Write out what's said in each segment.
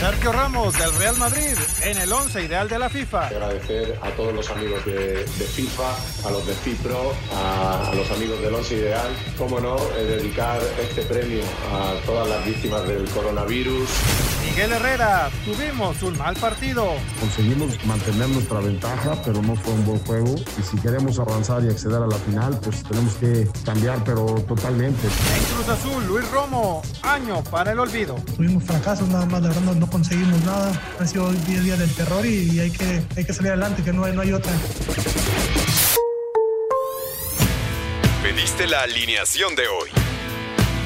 Sergio Ramos del Real Madrid en el 11 ideal de la FIFA. Agradecer a todos los amigos de, FIFA, a los de FIPRO, a, los amigos del 11 ideal. Cómo no, eh, dedicar este premio a todas las víctimas del coronavirus. Miguel Herrera, tuvimos un mal partido. Conseguimos mantener nuestra ventaja, pero no fue un buen juego. Y si queremos avanzar y acceder a la final, pues tenemos que cambiar, pero totalmente. En Cruz Azul, Luis Romo, año para el olvido. Tuvimos fracasos nada más, de verdad no conseguimos nada. Ha sido día a día del terror y, hay, que, hay que salir adelante, que no hay, no hay otra. Pediste la alineación de hoy.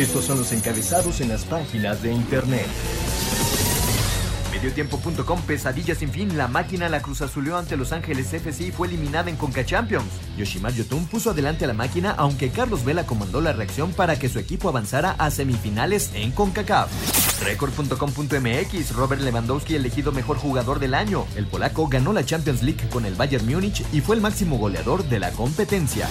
Estos son los encabezados en las páginas de internet. Mediotiempo.com, pesadilla sin fin. La máquina la Cruz Azulió ante Los Ángeles FC y fue eliminada en Conca Champions. Yoshimar Yotun puso adelante a la máquina, aunque Carlos Vela comandó la reacción para que su equipo avanzara a semifinales en CONCACAF. Record.com.mx, Robert Lewandowski elegido mejor jugador del año. El polaco ganó la Champions League con el Bayern Múnich y fue el máximo goleador de la competencia.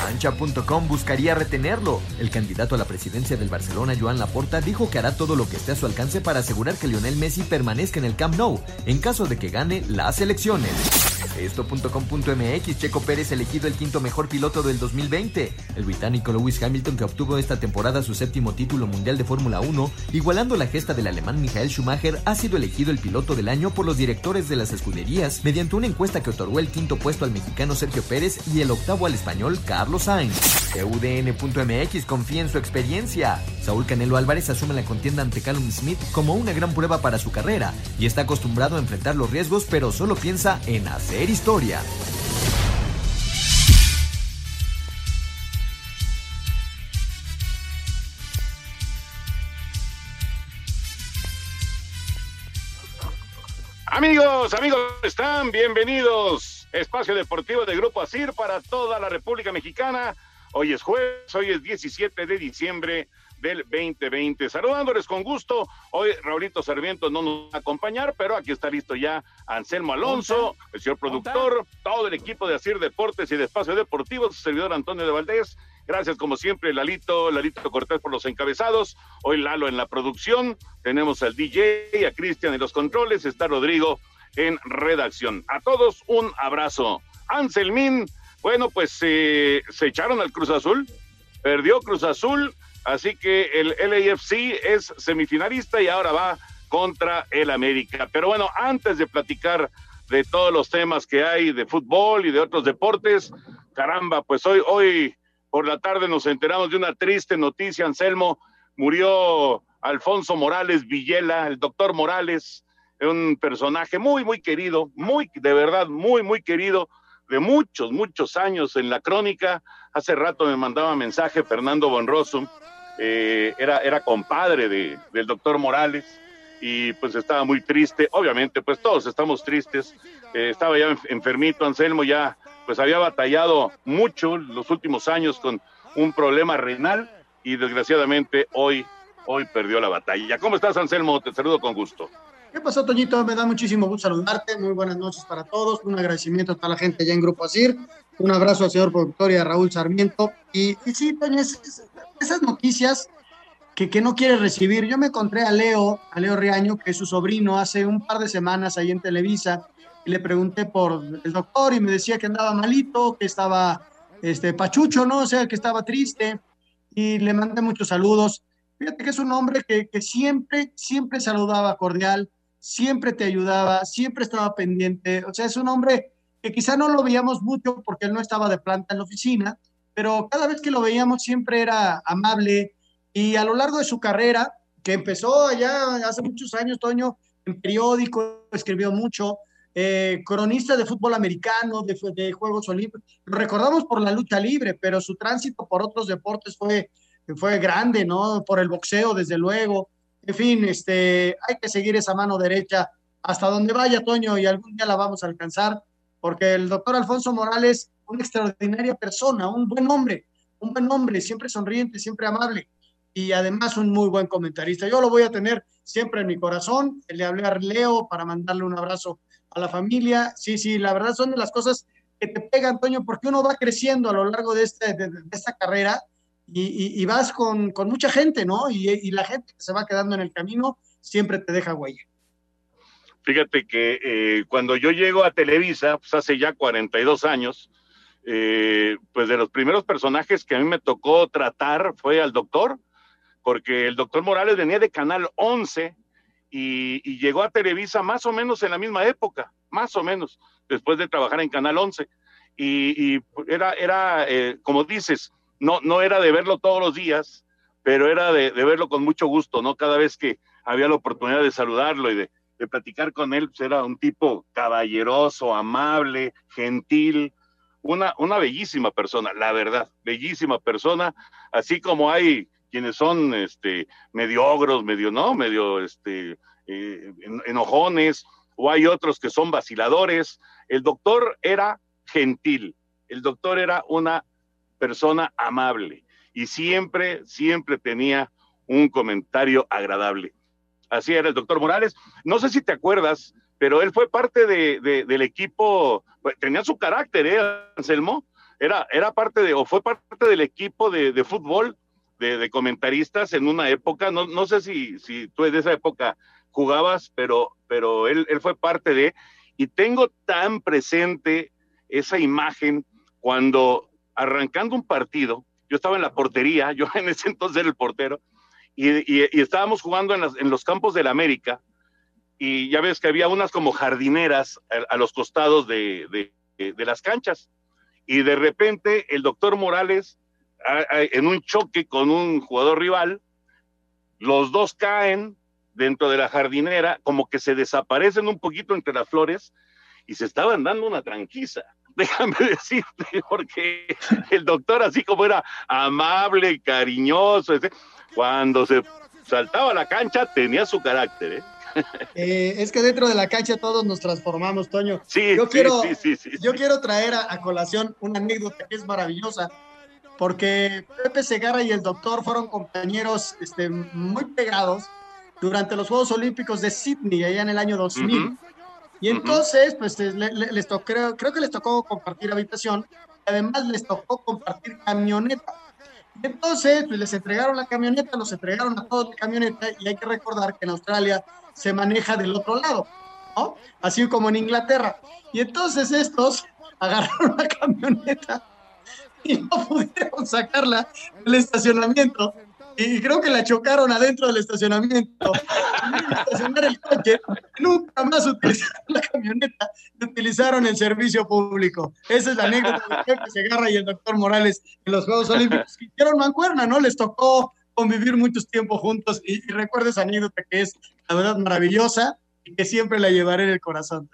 Cancha.com buscaría retenerlo. El candidato a la presidencia del Barcelona, Joan Laporta, dijo que hará todo lo que esté a su alcance para asegurar que Lionel Messi permanezca en el Camp Nou en caso de que gane las elecciones. Esto.com.mx Checo Pérez elegido el quinto mejor piloto del 2020. El británico Lewis Hamilton que obtuvo esta temporada su séptimo título mundial de Fórmula 1, igualando la gesta del alemán Michael Schumacher, ha sido elegido el piloto del año por los directores de las escuderías mediante una encuesta que otorgó el quinto puesto al mexicano Sergio Pérez y el octavo al español Carlos Sainz. UDN.mx confía en su experiencia. Saúl Canelo Álvarez asume la contienda ante Callum Smith como una gran prueba para su carrera y está acostumbrado a enfrentar los riesgos, pero solo piensa en hacer historia. Amigos, amigos, están bienvenidos. Espacio Deportivo de Grupo ASIR para toda la República Mexicana. Hoy es jueves, hoy es 17 de diciembre del 2020. Saludándoles con gusto. Hoy Raulito Sarmiento no nos va a acompañar, pero aquí está listo ya Anselmo Alonso, el señor productor, todo el equipo de Asir Deportes y de Espacio Deportivo, su servidor Antonio de Valdés. Gracias como siempre, Lalito, Lalito Cortés por los encabezados. Hoy Lalo en la producción. Tenemos al DJ, a Cristian en los controles, está Rodrigo en redacción. A todos un abrazo. Anselmín, bueno, pues eh, se echaron al Cruz Azul, perdió Cruz Azul, Así que el LAFC es semifinalista y ahora va contra el América. Pero bueno, antes de platicar de todos los temas que hay de fútbol y de otros deportes, caramba, pues hoy, hoy por la tarde nos enteramos de una triste noticia, Anselmo. Murió Alfonso Morales Villela, el doctor Morales, un personaje muy, muy querido, muy, de verdad, muy, muy querido, de muchos, muchos años en la crónica. Hace rato me mandaba mensaje Fernando Bonroso, eh, era, era compadre de, del doctor Morales y pues estaba muy triste, obviamente pues todos estamos tristes, eh, estaba ya enfermito Anselmo, ya pues había batallado mucho los últimos años con un problema renal y desgraciadamente hoy, hoy perdió la batalla. ¿Cómo estás Anselmo? Te saludo con gusto. ¿Qué pasó, Toñito? Me da muchísimo gusto saludarte. Muy buenas noches para todos. Un agradecimiento a toda la gente ya en Grupo Asir. Un abrazo al señor productor y a Raúl Sarmiento. Y, sí, Toño, esas noticias que, que, no quiere recibir. Yo me encontré a Leo, a Leo Riaño, que es su sobrino, hace un par de semanas ahí en Televisa, y le pregunté por el doctor y me decía que andaba malito, que estaba este, pachucho, ¿no? O sea, que estaba triste. Y le mandé muchos saludos. Fíjate que es un hombre que, que siempre, siempre saludaba cordial siempre te ayudaba, siempre estaba pendiente. O sea, es un hombre que quizá no lo veíamos mucho porque él no estaba de planta en la oficina, pero cada vez que lo veíamos siempre era amable y a lo largo de su carrera, que empezó allá hace muchos años, Toño, en periódico, escribió mucho, eh, cronista de fútbol americano, de, Juegos Olímpicos, recordamos por la lucha libre, pero su tránsito por otros deportes fue fue grande, ¿no? Por el boxeo, desde luego. En fin, este, hay que seguir esa mano derecha hasta donde vaya, Toño, y algún día la vamos a alcanzar, porque el doctor Alfonso Morales, una extraordinaria persona, un buen hombre, un buen hombre, siempre sonriente, siempre amable, y además un muy buen comentarista. Yo lo voy a tener siempre en mi corazón. Le hablé a Leo para mandarle un abrazo a la familia. Sí, sí, la verdad son de las cosas que te pegan, Toño, porque uno va creciendo a lo largo de, este, de, esta carrera y, vas con, con, mucha gente, ¿no? Y, y, la gente que se va quedando en el camino siempre te deja huella. Fíjate que eh, cuando yo llego a Televisa, pues hace ya 42 años, eh, pues de los primeros personajes que a mí me tocó tratar fue al doctor, porque el doctor Morales venía de Canal 11 y, llegó a Televisa más o menos en la misma época, más o menos, después de trabajar en Canal 11. Y, era, era eh, como dices, no, no era de verlo todos los días, pero era de, verlo con mucho gusto, ¿no? Cada vez que había la oportunidad de saludarlo y de, de platicar con él, pues era un tipo caballeroso, amable, gentil, una, una bellísima persona, la verdad, bellísima persona, así como hay quienes son este, medio ogros, medio, ¿no? Medio este, eh, enojones, o hay otros que son vaciladores. El doctor era gentil, el doctor era una persona amable y siempre, siempre tenía un comentario agradable. Así era el doctor Morales. No sé si te acuerdas, pero él fue parte de, del equipo, pues, tenía su carácter, ¿eh, Anselmo? Era, era parte de, o fue parte del equipo de, fútbol de, comentaristas en una época, no, no sé si, si tú de esa época jugabas, pero, pero él, él fue parte de, y tengo tan presente esa imagen cuando arrancando un partido, yo estaba en la portería, yo en ese entonces era el portero, y, estábamos jugando en, los campos del América, y ya ves que había unas como jardineras a, los costados de, las canchas, y de repente el doctor Morales en un choque con un jugador rival, los dos caen dentro de la jardinera, como que se desaparecen un poquito entre las flores y se estaban dando una tranquiza. Déjame decirte, porque el doctor, así como era amable, cariñoso, cuando se saltaba a la cancha tenía su carácter, ¿eh? Eh, es que dentro de la cancha todos nos transformamos, Toño. Sí, yo quiero, yo quiero traer a, colación una anécdota que es maravillosa porque Pepe Segarra y el doctor fueron compañeros este, muy pegados durante los Juegos Olímpicos de Sydney, allá en el año 2000. Y entonces, pues les tocó, creo, creo, que les tocó compartir habitación, además les tocó compartir camioneta. Entonces, pues les entregaron la camioneta, los entregaron a todos la camioneta, y hay que recordar que en Australia se maneja del otro lado, ¿no? Así como en Inglaterra. Y entonces estos agarraron la camioneta y no pudieron sacarla del estacionamiento. Y creo que la chocaron adentro del estacionamiento. estacionar el coche, nunca más utilizaron la camioneta utilizaron el servicio público. Esa es la anécdota de se Segarra y el doctor Morales en los Juegos Olímpicos. Que hicieron mancuerna, ¿no? Les tocó convivir muchos tiempos juntos y, y recuerdo esa anécdota que es, la verdad, maravillosa y que siempre la llevaré en el corazón.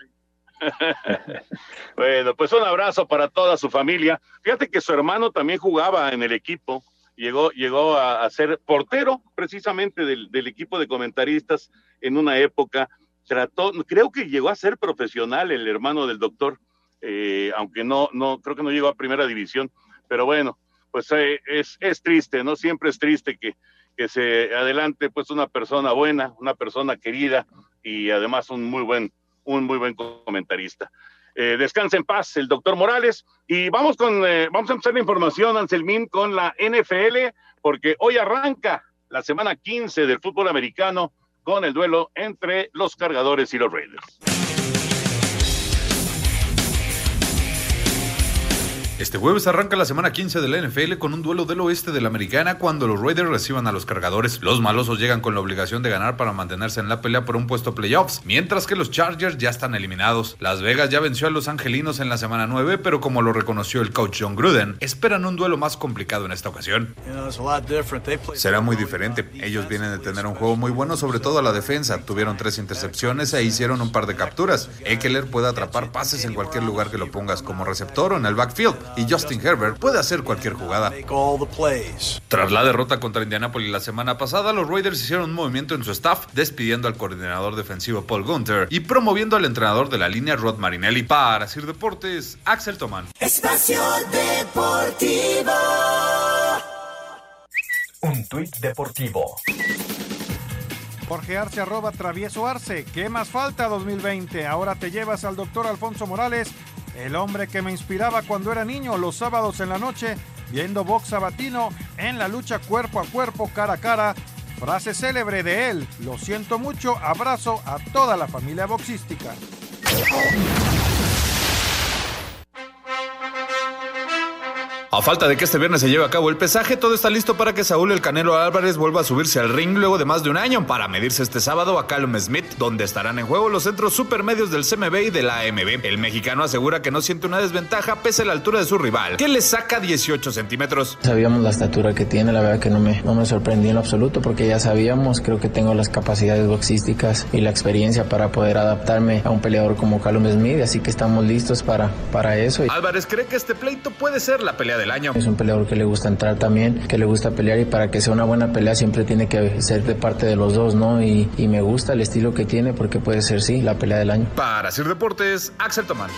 bueno, pues un abrazo para toda su familia. Fíjate que su hermano también jugaba en el equipo, llegó, llegó a, ser portero precisamente del, equipo de comentaristas en una época. Trató, creo que llegó a ser profesional el hermano del doctor, eh, aunque no, no, creo que no llegó a primera división, pero bueno, pues eh, es, es triste, ¿no? Siempre es triste que, que se adelante pues una persona buena, una persona querida y además un muy buen un muy buen comentarista. Eh, descansa en paz el doctor Morales. Y vamos con, eh, vamos a empezar la información, Anselmín, con la NFL, porque hoy arranca la semana 15 del fútbol americano con el duelo entre los cargadores y los Raiders. Este jueves arranca la semana 15 de la NFL con un duelo del oeste de la americana cuando los Raiders reciban a los cargadores. Los malosos llegan con la obligación de ganar para mantenerse en la pelea por un puesto playoffs, mientras que los Chargers ya están eliminados. Las Vegas ya venció a los angelinos en la semana 9, pero como lo reconoció el coach John Gruden, esperan un duelo más complicado en esta ocasión. Será muy diferente. Ellos vienen de tener un juego muy bueno, sobre todo a la defensa. Tuvieron tres intercepciones e hicieron un par de capturas. Eckler puede atrapar pases en cualquier lugar que lo pongas como receptor o en el backfield. Y Justin Herbert puede hacer cualquier jugada. Tras la derrota contra Indianapolis la semana pasada, los Raiders hicieron un movimiento en su staff, despidiendo al coordinador defensivo Paul Gunter y promoviendo al entrenador de la línea Rod Marinelli. Para Sir Deportes, Axel Tomán. Espacio Deportivo. Un tuit deportivo. Jorge Arce arroba travieso Arce. ¿Qué más falta 2020? Ahora te llevas al doctor Alfonso Morales, el hombre que me inspiraba cuando era niño los sábados en la noche, viendo box sabatino en la lucha cuerpo a cuerpo, cara a cara. Frase célebre de él, lo siento mucho, abrazo a toda la familia boxística. A falta de que este viernes se lleve a cabo el pesaje, todo está listo para que Saúl el Canelo Álvarez vuelva a subirse al ring luego de más de un año para medirse este sábado a Callum Smith, donde estarán en juego los centros supermedios del CMB y de la AMB. El mexicano asegura que no siente una desventaja pese a la altura de su rival, que le saca 18 centímetros. Sabíamos la estatura que tiene, la verdad que no me, no me sorprendí en lo absoluto porque ya sabíamos, creo que tengo las capacidades boxísticas y la experiencia para poder adaptarme a un peleador como Callum Smith, así que estamos listos para, para eso. Álvarez cree que este pleito puede ser la pelea del año. Es un peleador que le gusta entrar también, que le gusta pelear y para que sea una buena pelea siempre tiene que ser de parte de los dos, ¿no? Y, y me gusta el estilo que tiene porque puede ser, sí, la pelea del año. Para Sir Deportes, Axel Tomán.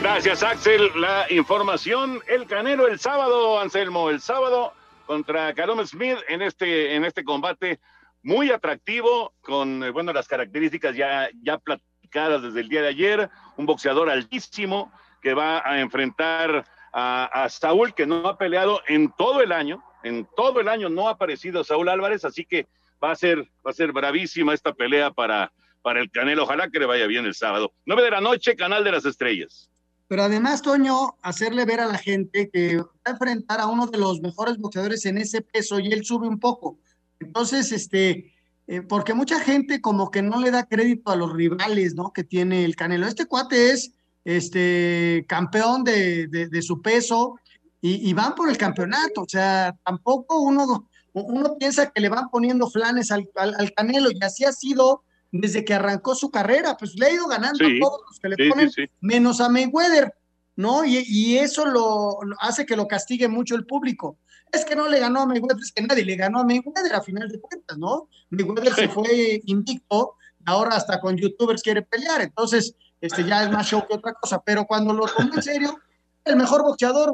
Gracias, Axel. La información, el Canelo el sábado, Anselmo, el sábado contra Callum Smith en este, en este combate muy atractivo, con eh, bueno, las características ya, ya platicadas desde el día de ayer, un boxeador altísimo que va a enfrentar a, Saúl, que no ha peleado en todo el año, en todo el año no ha aparecido Saúl Álvarez, así que va a ser, va a ser bravísima esta pelea para, para el Canelo. Ojalá que le vaya bien el sábado. Nueve de la noche, Canal de las Estrellas. Pero además, Toño, hacerle ver a la gente que va a enfrentar a uno de los mejores boxeadores en ese peso y él sube un poco. Entonces, este, eh, porque mucha gente como que no le da crédito a los rivales, ¿no? Que tiene el Canelo. Este cuate es, este, campeón de, de, de su peso y, y, van por el campeonato. O sea, tampoco uno, uno piensa que le van poniendo flanes al, al, al Canelo y así ha sido desde que arrancó su carrera, pues le ha ido ganando sí, a todos los que le sí, ponen, sí, menos a Mayweather, ¿no? Y, y eso lo, lo, hace que lo castigue mucho el público. Es que no le ganó a Mayweather, es que nadie le ganó a Mayweather a final de cuentas, ¿no? Mayweather se fue invicto, ahora hasta con youtubers quiere pelear, entonces este ya es más show que otra cosa, pero cuando lo tomó en serio, el mejor boxeador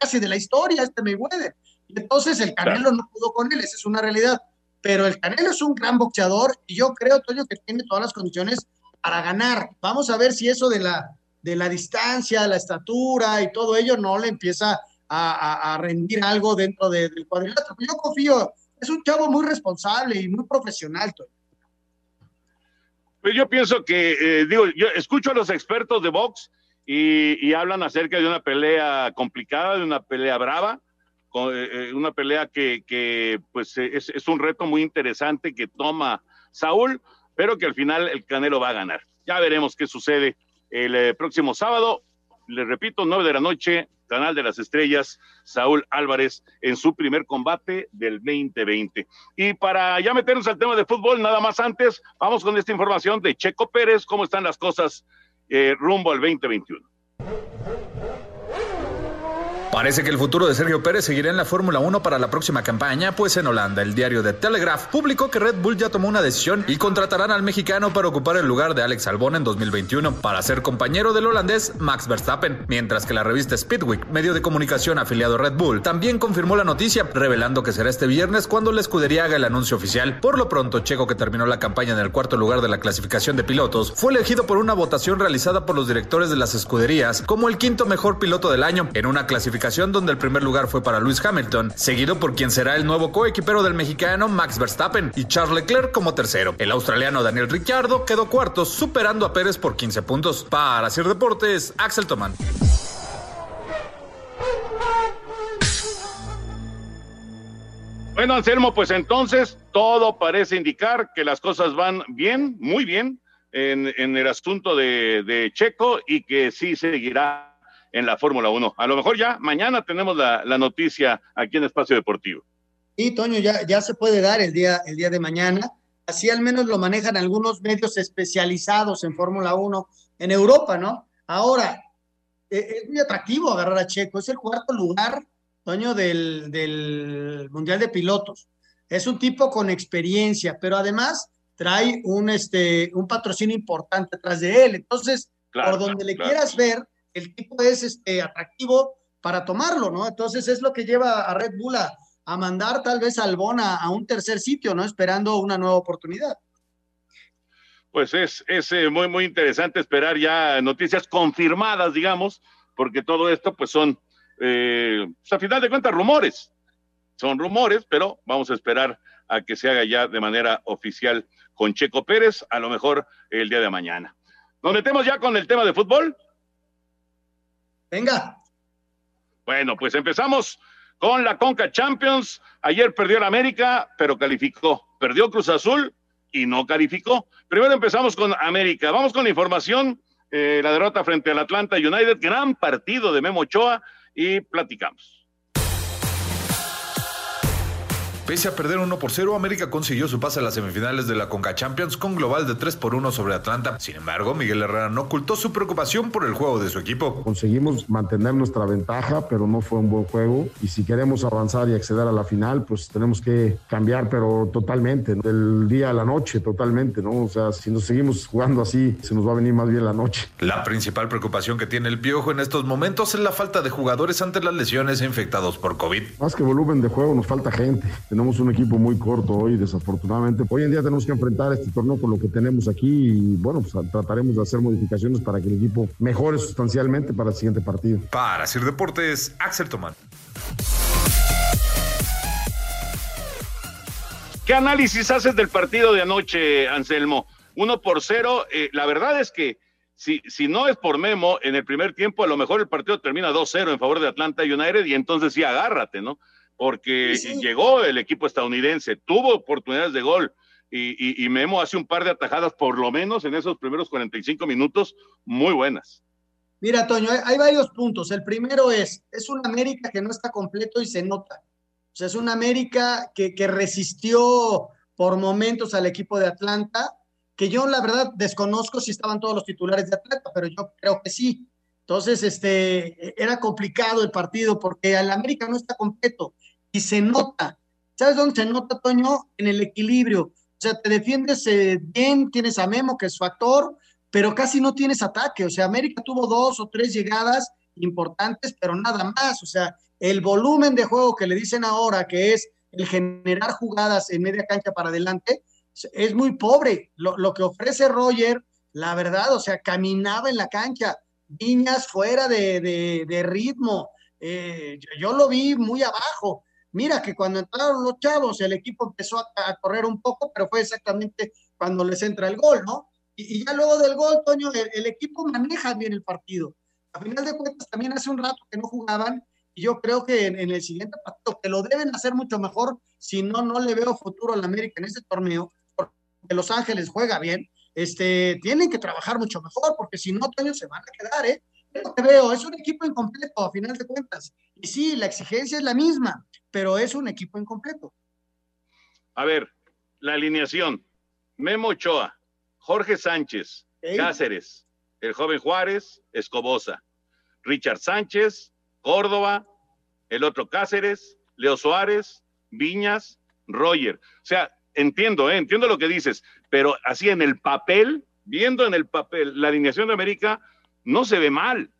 casi de la historia, este Mayweather. Entonces el Canelo no pudo con él, esa es una realidad pero el Canelo es un gran boxeador y yo creo, Toño, que tiene todas las condiciones para ganar. Vamos a ver si eso de la, de la distancia, la estatura y todo ello no le empieza a, rendir algo dentro de, del cuadrilátero. Yo confío, es un chavo muy responsable y muy profesional. Pues yo pienso que, eh, digo, yo escucho a los expertos de box y, hablan acerca de una pelea complicada, de una pelea brava eh, una pelea que, pues es, un reto muy interesante que toma Saúl, pero que al final el Canelo va a ganar. Ya veremos qué sucede el eh, próximo sábado. Les repito, nueve de la noche, Canal de las Estrellas, Saúl Álvarez en su primer combate del 2020. Y para ya meternos al tema de fútbol, nada más antes, vamos con esta información de Checo Pérez, cómo están las cosas eh, rumbo al 2021. Parece que el futuro de Sergio Pérez seguirá en la Fórmula 1 para la próxima campaña, pues en Holanda el diario The Telegraph publicó que Red Bull ya tomó una decisión y contratarán al mexicano para ocupar el lugar de Alex Albon en 2021 para ser compañero del holandés Max Verstappen, mientras que la revista Speedweek, medio de comunicación afiliado a Red Bull, también confirmó la noticia, revelando que será este viernes cuando la escudería haga el anuncio oficial. Por lo pronto, Checo, que terminó la campaña en el cuarto lugar de la clasificación de pilotos, fue elegido por una votación realizada por los directores de las escuderías como el quinto mejor piloto del año en una clasificación donde el primer lugar fue para Lewis Hamilton, seguido por quien será el nuevo coequipero del mexicano Max Verstappen y Charles Leclerc como tercero. El australiano Daniel Ricciardo quedó cuarto, superando a Pérez por 15 puntos. Para hacer deportes, Axel Tomán. Bueno, Anselmo, pues entonces todo parece indicar que las cosas van bien, muy bien, en, el asunto de Checo y que sí seguirá en la Fórmula 1. A lo mejor ya mañana tenemos la, la, noticia aquí en Espacio Deportivo. Sí, Toño, ya, ya se puede dar el día, el día de mañana. Así al menos lo manejan algunos medios especializados en Fórmula 1 en Europa, ¿no? Ahora, e, es muy atractivo agarrar a Checo, es el cuarto lugar, Toño, del, del Mundial de Pilotos. Es un tipo con experiencia, pero además trae un, este, un patrocinio importante atrás de él. Entonces, por donde le quieras ver, el tipo es este, atractivo para tomarlo, ¿no? Entonces es lo que lleva a Red Bull a, mandar tal vez a Albona a un tercer sitio, ¿no? Esperando una nueva oportunidad. Pues es, es eh, muy, muy interesante esperar ya noticias confirmadas, digamos, porque todo esto pues son, eh, pues, a final de cuentas, rumores. Son rumores, pero vamos a esperar a que se haga ya de manera oficial con Checo Pérez, a lo mejor el día de mañana. Nos metemos ya con el tema de fútbol. Venga. Bueno, pues empezamos con la Conca Champions. Ayer perdió el América, pero calificó. Perdió Cruz Azul y no calificó. Primero empezamos con América. Vamos con la información. Eh, la derrota frente al Atlanta United, gran partido de Memo Ochoa y platicamos. Pese a perder 1 por 0, América consiguió su pase a las semifinales de la Conca Champions con global de 3 por 1 sobre Atlanta. Sin embargo, Miguel Herrera no ocultó su preocupación por el juego de su equipo. Conseguimos mantener nuestra ventaja, pero no fue un buen juego. Y si queremos avanzar y acceder a la final, pues tenemos que cambiar, pero totalmente, del día a la noche, totalmente, ¿no? O sea, si nos seguimos jugando así, se nos va a venir más bien la noche. La principal preocupación que tiene el Piojo en estos momentos es la falta de jugadores ante las lesiones infectados por COVID. Más que volumen de juego, nos falta gente tenemos un equipo muy corto hoy, desafortunadamente. Hoy en día tenemos que enfrentar este torneo con lo que tenemos aquí y bueno, pues trataremos de hacer modificaciones para que el equipo mejore sustancialmente para el siguiente partido. Para Sir Deportes, Axel Tomán. ¿Qué análisis haces del partido de anoche, Anselmo? Uno por cero. Eh, la verdad es que si, si no es por Memo, en el primer tiempo a lo mejor el partido termina 2-0 en favor de Atlanta United y entonces sí agárrate, ¿no? Porque llegó el equipo estadounidense, tuvo oportunidades de gol y, Memo hace un par de atajadas, por lo menos en esos primeros 45 minutos, muy buenas. Mira, Toño, hay, varios puntos. El primero es, es un América que no está completo y se nota. O sea, es un América que, que resistió por momentos al equipo de Atlanta, que yo la verdad desconozco si estaban todos los titulares de Atlanta, pero yo creo que sí. Entonces, este, era complicado el partido porque al América no está completo y se nota. ¿Sabes dónde se nota, Toño? En el equilibrio. O sea, te defiendes eh, bien, tienes a Memo, que es factor, pero casi no tienes ataque. O sea, América tuvo dos o tres llegadas importantes, pero nada más. O sea, el volumen de juego que le dicen ahora, que es el generar jugadas en media cancha para adelante, es muy pobre. Lo, que ofrece Roger, la verdad, o sea, caminaba en la cancha, Viñas fuera de, ritmo. Eh, yo, lo vi muy abajo. Mira que cuando entraron los chavos, el equipo empezó a, correr un poco, pero fue exactamente cuando les entra el gol, ¿no? Y, ya luego del gol, Toño, el, equipo maneja bien el partido. A final de cuentas, también hace un rato que no jugaban, y yo creo que en, el siguiente partido, que lo deben hacer mucho mejor, si no, no le veo futuro al América en ese torneo, porque Los Ángeles juega bien, este, tienen que trabajar mucho mejor, porque si no, Toño, se van a quedar, ¿eh? Es lo que veo, es un equipo incompleto a final de cuentas. Y sí, la exigencia es la misma, pero es un equipo incompleto. A ver, la alineación. Memo Ochoa, Jorge Sánchez, Cáceres, el joven Juárez, Escobosa, Richard Sánchez, Córdoba, el otro Cáceres, Leo Suárez, Viñas, Roger. O sea, entiendo, ¿eh? entiendo lo que dices, pero así en el papel, viendo en el papel la alineación de América, no se ve mal.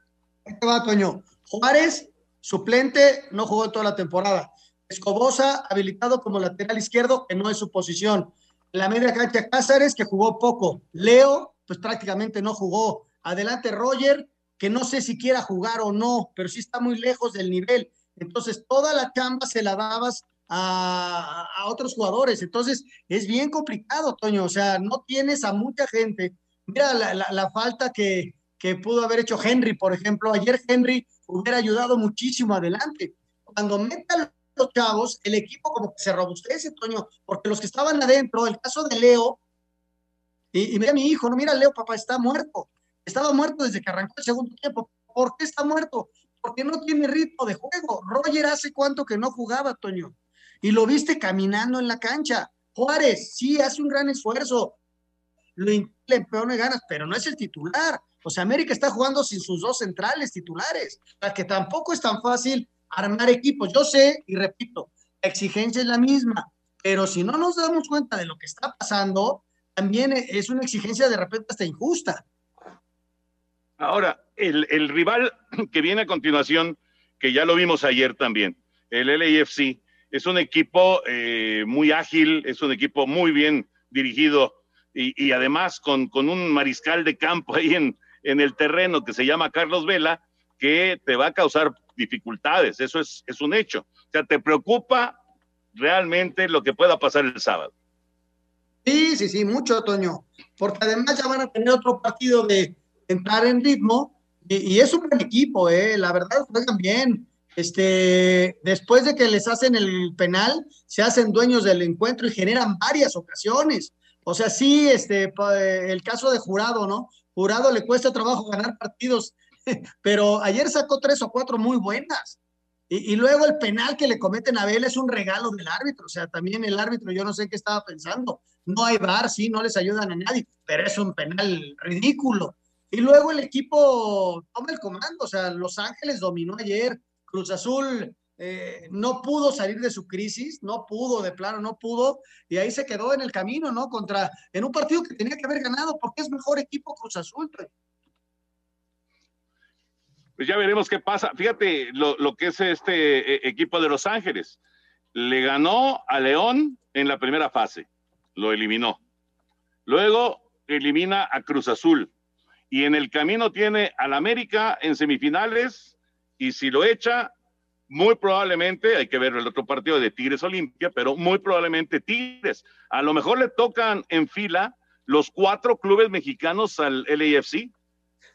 ¿Qué va, Toño? Juárez, suplente, no jugó toda la temporada. Escobosa, habilitado como lateral izquierdo, que no es su posición. La media cancha Cáceres, que jugó poco. Leo, pues prácticamente no jugó. Adelante Roger, que no sé si quiera jugar o no, pero sí está muy lejos del nivel. Entonces, toda la chamba se la dabas a, otros jugadores. Entonces, es bien complicado, Toño. O sea, no tienes a mucha gente. Mira la, falta que, que pudo haber hecho Henry, por ejemplo. Ayer Henry hubiera ayudado muchísimo adelante. Cuando meta los chavos, el equipo como que se robustece, Toño, porque los que estaban adentro, el caso de Leo, y, mira mi hijo, no, mira Leo, papá, está muerto. Estaba muerto desde que arrancó el segundo tiempo. ¿Por qué está muerto? Porque no tiene ritmo de juego. Roger hace cuánto que no jugaba, Toño. Y lo viste caminando en la cancha. Juárez sí hace un gran esfuerzo, lo pone ganas, pero no es el titular. O sea, América está jugando sin sus dos centrales titulares. O sea, que tampoco es tan fácil armar equipos. Yo sé, y repito, la exigencia es la misma, pero si no nos damos cuenta de lo que está pasando, también es una exigencia de repente hasta injusta. Ahora, el, el rival que viene a continuación, que ya lo vimos ayer también, el LAFC, es un equipo eh, muy ágil, es un equipo muy bien dirigido y, además con, con, un mariscal de campo ahí en, en, el terreno que se llama Carlos Vela, que te va a causar dificultades, eso es, es un hecho. O sea, te preocupa realmente lo que pueda pasar el sábado. Sí, sí, sí, mucho, Toño, porque además ya van a tener otro partido de entrar en ritmo y, y es un buen equipo, eh, la verdad juegan bien. Este, después de que les hacen el penal, se hacen dueños del encuentro y generan varias ocasiones. O sea, sí, este, el caso de Jurado, ¿no? Jurado le cuesta trabajo ganar partidos, pero ayer sacó tres o cuatro muy buenas. Y, luego el penal que le cometen a Abel es un regalo del árbitro. O sea, también el árbitro, yo no sé qué estaba pensando. No hay bar, sí, no les ayudan a nadie, pero es un penal ridículo. Y luego el equipo toma el comando. O sea, Los Ángeles dominó ayer. Cruz Azul eh, no pudo salir de su crisis, no pudo, de plano, no pudo, y ahí se quedó en el camino, ¿no? Contra, en un partido que tenía que haber ganado, porque es mejor equipo Cruz Azul. Pues ya veremos qué pasa. Fíjate lo, lo que es este eh, equipo de Los Ángeles. Le ganó a León en la primera fase, lo eliminó. Luego elimina a Cruz Azul. Y en el camino tiene al América en semifinales, y si lo echa, muy probablemente, hay que ver el otro partido de Tigres Olimpia, pero muy probablemente Tigres. A lo mejor le tocan en fila los cuatro clubes mexicanos al LAFC.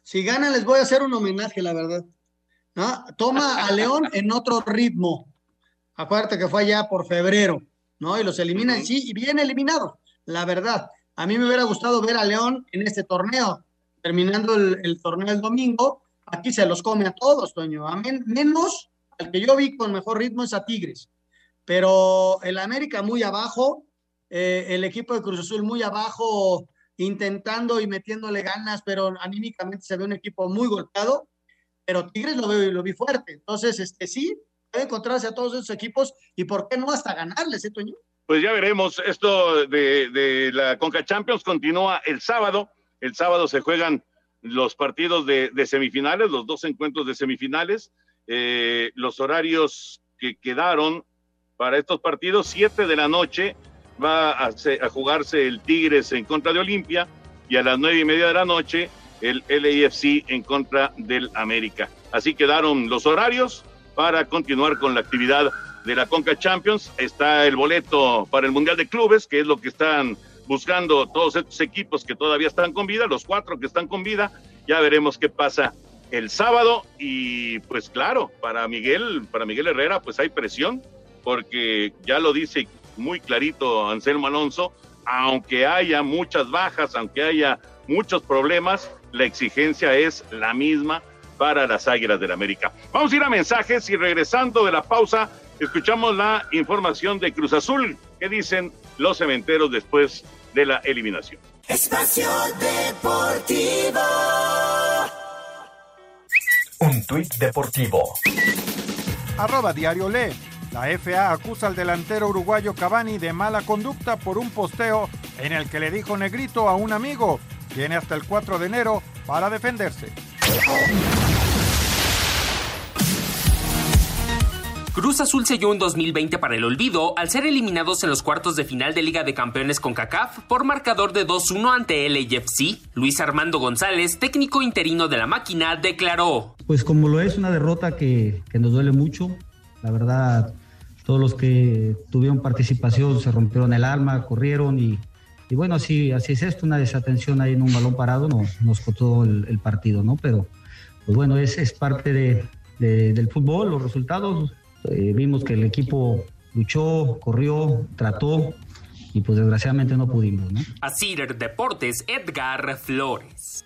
Si gana, les voy a hacer un homenaje, la verdad. ¿No? Toma a León en otro ritmo. Acuérdate que fue allá por febrero, ¿no? Y los eliminan, uh -huh. sí, y bien eliminados, la verdad. A mí me hubiera gustado ver a León en este torneo, terminando el, el torneo el domingo. Aquí se los come a todos, Toño. A men menos al que yo vi con mejor ritmo es a Tigres. Pero el América muy abajo, eh, el equipo de Cruz Azul muy abajo, intentando y metiéndole ganas, pero anímicamente se ve un equipo muy golpeado. Pero Tigres lo, veo, lo vi fuerte. Entonces, este sí, puede encontrarse a todos esos equipos y por qué no hasta ganarles, ¿eh, Toño? Pues ya veremos. Esto de, de la Conca Champions continúa el sábado. El sábado se juegan los partidos de, semifinales, los dos encuentros de semifinales. Eh, los horarios que quedaron para estos partidos, 7 de la noche va a, a, jugarse el Tigres en contra de Olimpia y a las nueve y media de la noche el LAFC en contra del América. Así quedaron los horarios para continuar con la actividad de la Conca Champions. Está el boleto para el Mundial de Clubes, que es lo que están buscando todos estos equipos que todavía están con vida, los cuatro que están con vida. Ya veremos qué pasa el sábado y pues claro, para Miguel, para Miguel Herrera pues hay presión porque ya lo dice muy clarito Anselmo Alonso, aunque haya muchas bajas, aunque haya muchos problemas, la exigencia es la misma para las Águilas del América. Vamos a ir a mensajes y regresando de la pausa, escuchamos la información de Cruz Azul que dicen los cementeros después de la eliminación. Espacio Deportivo. Un tuit deportivo. Arroba Diario Lee. La FA acusa al delantero uruguayo Cavani de mala conducta por un posteo en el que le dijo negrito a un amigo. Tiene hasta el 4 de enero para defenderse. Cruz Azul selló un 2020 para el olvido al ser eliminados en los cuartos de final de Liga de Campeones con CACAF por marcador de 2-1 ante LAFC. Luis Armando González, técnico interino de la máquina, declaró. Pues como lo es una derrota que, nos duele mucho, la verdad todos los que tuvieron participación se rompieron el alma, corrieron y, bueno, así, así es esto, una desatención ahí en un balón parado nos, nos costó el, partido, ¿no? Pero pues bueno, es, es parte de, del fútbol, los resultados eh, vimos que el equipo luchó, corrió, trató y pues desgraciadamente no pudimos. ¿no? Así Deportes, Edgar Flores.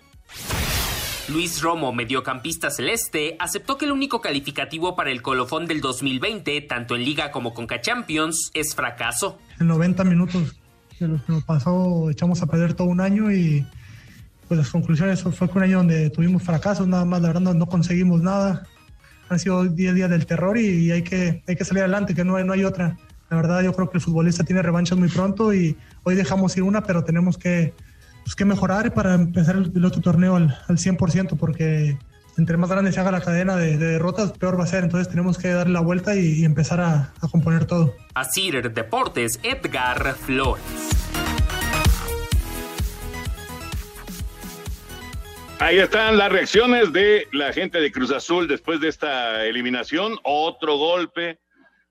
Luis Romo, mediocampista celeste, aceptó que el único calificativo para el colofón del 2020, tanto en Liga como Conca Champions, es fracaso. En 90 minutos de lo que nos pasó, echamos a perder todo un año y pues las conclusiones fue que un año donde tuvimos fracasos, nada más, la verdad no, no conseguimos nada. Han sido 10 días del terror y, hay, que, hay que salir adelante, que no hay, no hay otra. La verdad yo creo que el futbolista tiene revanchas muy pronto y hoy dejamos ir una, pero tenemos que, pues, que mejorar para empezar el, otro torneo al, al 100% porque entre más grande se haga la cadena de, derrotas, peor va a ser. Entonces tenemos que darle la vuelta y, empezar a, a, componer todo. Asir Deportes, Edgar Flores. Ahí están las reacciones de la gente de Cruz Azul después de esta eliminación. Otro golpe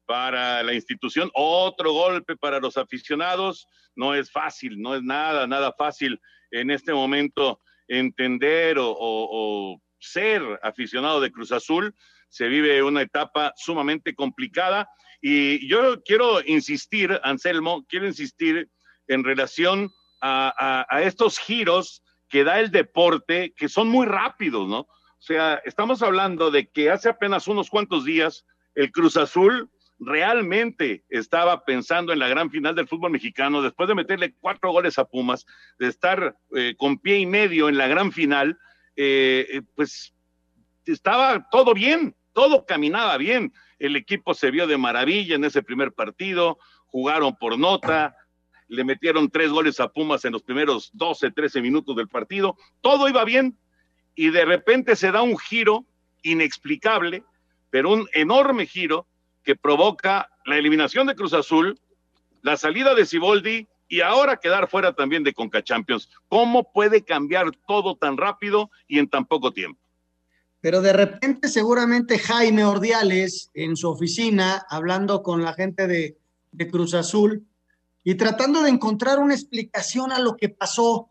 para la institución, otro golpe para los aficionados. No es fácil, no es nada, nada fácil en este momento entender o ser aficionado de Cruz Azul. Se vive una etapa sumamente complicada y yo quiero insistir, Anselmo, quiero insistir en relación a, estos giros que da el deporte, que son muy rápidos, ¿no? O sea, estamos hablando de que hace apenas unos cuantos días el Cruz Azul realmente estaba pensando en la gran final del fútbol mexicano, después de meterle cuatro goles a Pumas, de estar eh, con pie y medio en la gran final, eh, eh, pues estaba todo bien, todo caminaba bien. El equipo se vio de maravilla en ese primer partido, jugaron por nota, le metieron tres goles a Pumas en los primeros 12, 13 minutos del partido, todo iba bien y de repente se da un giro inexplicable, pero un enorme giro que provoca la eliminación de Cruz Azul, la salida de Siboldi y ahora quedar fuera también de Conca Champions. ¿Cómo puede cambiar todo tan rápido y en tan poco tiempo? Pero de repente seguramente Jaime Ordiales en su oficina, hablando con la gente de, de Cruz Azul y tratando de encontrar una explicación a lo que pasó,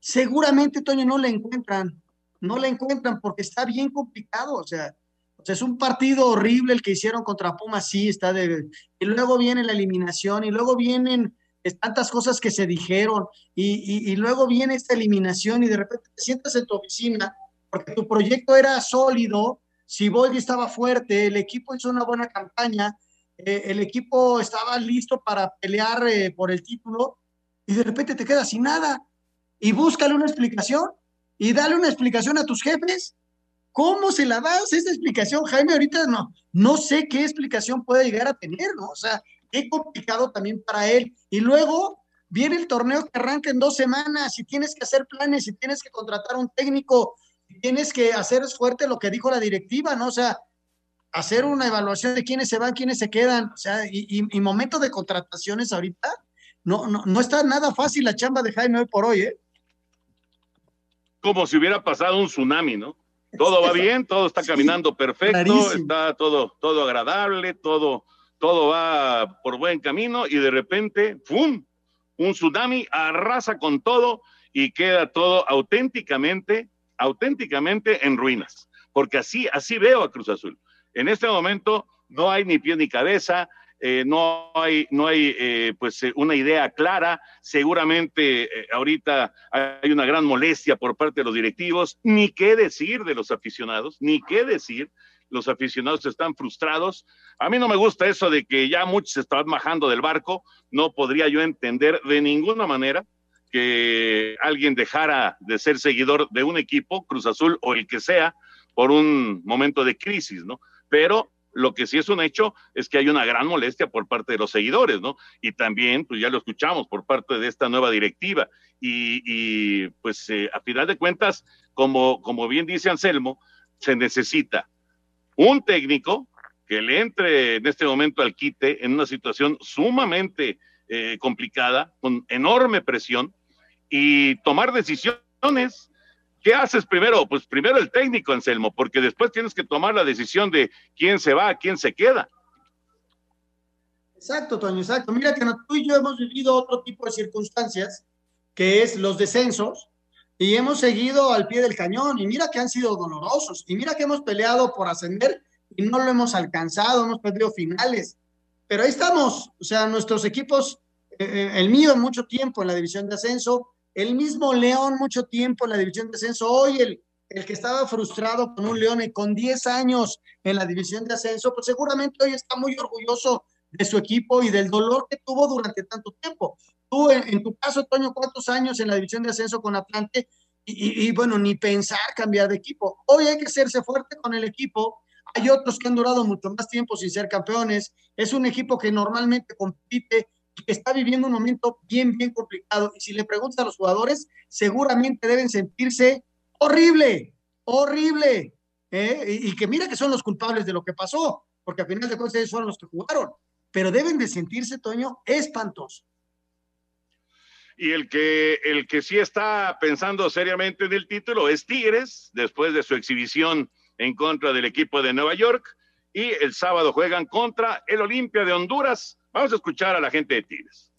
seguramente, Toño, no la encuentran, no la encuentran porque está bien complicado, o sea, es un partido horrible el que hicieron contra Pumas, sí, está de... Y luego viene la eliminación y luego vienen tantas cosas que se dijeron y, luego viene esta eliminación y de repente te sientas en tu oficina porque tu proyecto era sólido, si Boldi estaba fuerte, el equipo hizo una buena campaña, eh, el equipo estaba listo para pelear eh, por el título y de repente te quedas sin nada y búscale una explicación y dale una explicación a tus jefes. ¿Cómo se la das esa explicación, Jaime? Ahorita no, no sé qué explicación puede llegar a tener, ¿no? O sea, qué complicado también para él. Y luego viene el torneo que arranca en dos semanas y tienes que hacer planes y tienes que contratar un técnico y tienes que hacer fuerte lo que dijo la directiva, ¿no? O sea, hacer una evaluación de quiénes se van, quiénes se quedan, o sea, y, y, momento de contrataciones ahorita, no, no, no está nada fácil la chamba de Jaime hoy por hoy, ¿eh? Como si hubiera pasado un tsunami, ¿no? Todo va bien, todo está caminando perfecto, está todo, todo agradable, todo, todo va por buen camino y de repente, ¡fum! Un tsunami arrasa con todo y queda todo auténticamente, auténticamente en ruinas. Porque así, así veo a Cruz Azul. En este momento no hay ni pie ni cabeza, eh, no hay, no hay eh, pues eh, una idea clara. Seguramente ahorita hay una gran molestia por parte de los directivos. Ni qué decir de los aficionados, ni qué decir los aficionados están frustrados. A mí no me gusta eso de que ya muchos estaban bajando del barco. No podría yo entender de ninguna manera que alguien dejara de ser seguidor de un equipo, Cruz Azul o el que sea, por un momento de crisis, ¿no? Pero lo que sí es un hecho es que hay una gran molestia por parte de los seguidores, ¿no? Y también, pues ya lo escuchamos, por parte de esta nueva directiva. Y, pues eh, a final de cuentas, como, como bien dice Anselmo, se necesita un técnico que le entre en este momento al quite en una situación sumamente eh, complicada, con enorme presión, y tomar decisiones. ¿Qué haces primero? Pues primero el técnico, Anselmo, porque después tienes que tomar la decisión de quién se va, quién se queda. Exacto, Toño, exacto. Mira que tú y yo hemos vivido otro tipo de circunstancias, que es los descensos, y hemos seguido al pie del cañón y mira que han sido dolorosos y mira que hemos peleado por ascender y no lo hemos alcanzado, hemos perdido finales, pero ahí estamos, o sea, nuestros equipos, eh, eh, el mío mucho tiempo en la división de ascenso, el mismo León mucho tiempo en la división de ascenso, hoy el, el que estaba frustrado con un León y con 10 años en la división de ascenso, pues seguramente hoy está muy orgulloso de su equipo y del dolor que tuvo durante tanto tiempo. Tú, en, tu caso, Toño, ¿cuántos años en la división de ascenso con Atlante? Y, bueno, ni pensar cambiar de equipo. Hoy hay que hacerse fuerte con el equipo. Hay otros que han durado mucho más tiempo sin ser campeones. Es un equipo que normalmente compite que está viviendo un momento bien, bien complicado. Y si le preguntas a los jugadores, seguramente deben sentirse horrible, horrible. ¿eh? Y, que mira que son los culpables de lo que pasó, porque al final de cuentas ellos fueron los que jugaron. Pero deben de sentirse, Toño, espantosos y el que, el que sí está pensando seriamente en el título es Tigres, después de su exhibición en contra del equipo de Nueva York, y el sábado juegan contra el Olimpia de Honduras. Vamos a escuchar a la gente de Tigres.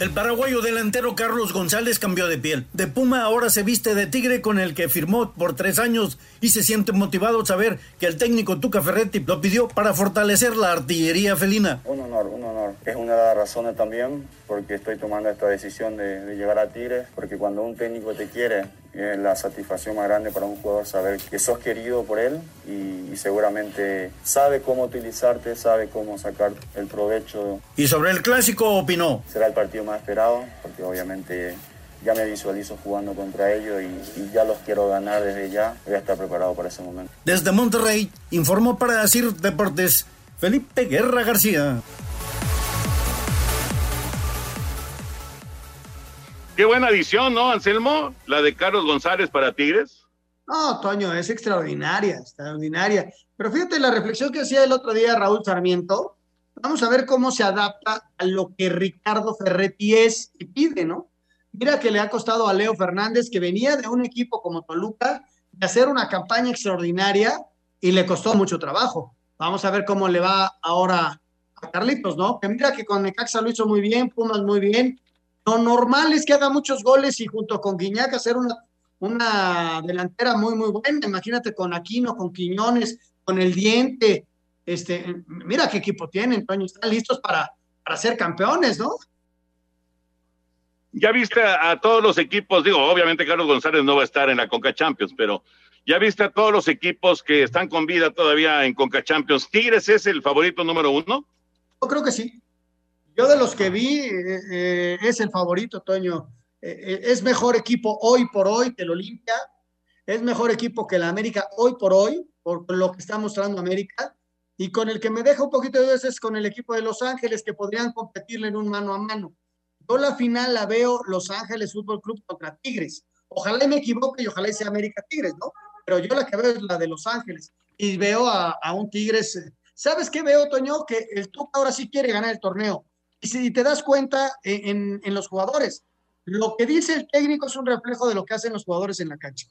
El paraguayo delantero Carlos González cambió de piel. De Puma ahora se viste de Tigre con el que firmó por tres años y se siente motivado saber que el técnico Tuca Ferretti lo pidió para fortalecer la artillería felina. Un honor, un honor. Es una de las razones también porque estoy tomando esta decisión de, llegar a Tigres, porque cuando un técnico te quiere, es la satisfacción más grande para un jugador saber que sos querido por él y, y, seguramente sabe cómo utilizarte, sabe cómo sacar el provecho. Y sobre el clásico opinó. Será el partido más esperado, porque obviamente ya me visualizo jugando contra ellos y, ya los quiero ganar desde ya. Voy a estar preparado para ese momento. Desde Monterrey, informó para decir Deportes Felipe Guerra García. Qué buena adición, ¿no, Anselmo? La de Carlos González para Tigres. No, Toño, es extraordinaria, extraordinaria. Pero fíjate la reflexión que hacía el otro día Raúl Sarmiento. Vamos a ver cómo se adapta a lo que Ricardo Ferretti es y pide, ¿no? Mira que le ha costado a Leo Fernández, que venía de un equipo como Toluca, de hacer una campaña extraordinaria y le costó mucho trabajo. Vamos a ver cómo le va ahora a Carlitos, ¿no? Que mira que con Necaxa lo hizo muy bien, Pumas muy bien. Lo normal es que haga muchos goles y junto con Guiñac hacer una, una delantera muy, muy buena. Imagínate con Aquino, con Quiñones, con el Diente. Este, mira qué equipo tienen, Toño. Están listos para, para ser campeones, ¿no? ya viste a, todos los equipos, digo, obviamente Carlos González no va a estar en la Conca Champions, pero ya viste a todos los equipos que están con vida todavía en Conca Champions. ¿Tigres es el favorito número uno? Yo creo que sí. Yo de los que vi eh, eh, es el favorito, Toño. Eh, es mejor equipo hoy por hoy que el Olimpia. Es mejor equipo que el América hoy por hoy, por lo que está mostrando América. Y con el que me deja un poquito de dudas es con el equipo de Los Ángeles, que podrían competirle en un mano a mano. Yo la final la veo Los Ángeles Fútbol Club contra Tigres. Ojalá me equivoque y ojalá sea América Tigres, ¿no? Pero yo la que veo es la de Los Ángeles y veo a, un Tigres. Eh, ¿Sabes qué veo, Toño? Que el Tuca ahora sí quiere ganar el torneo. Y si te das cuenta en, en los jugadores, lo que dice el técnico es un reflejo de lo que hacen los jugadores en la cancha.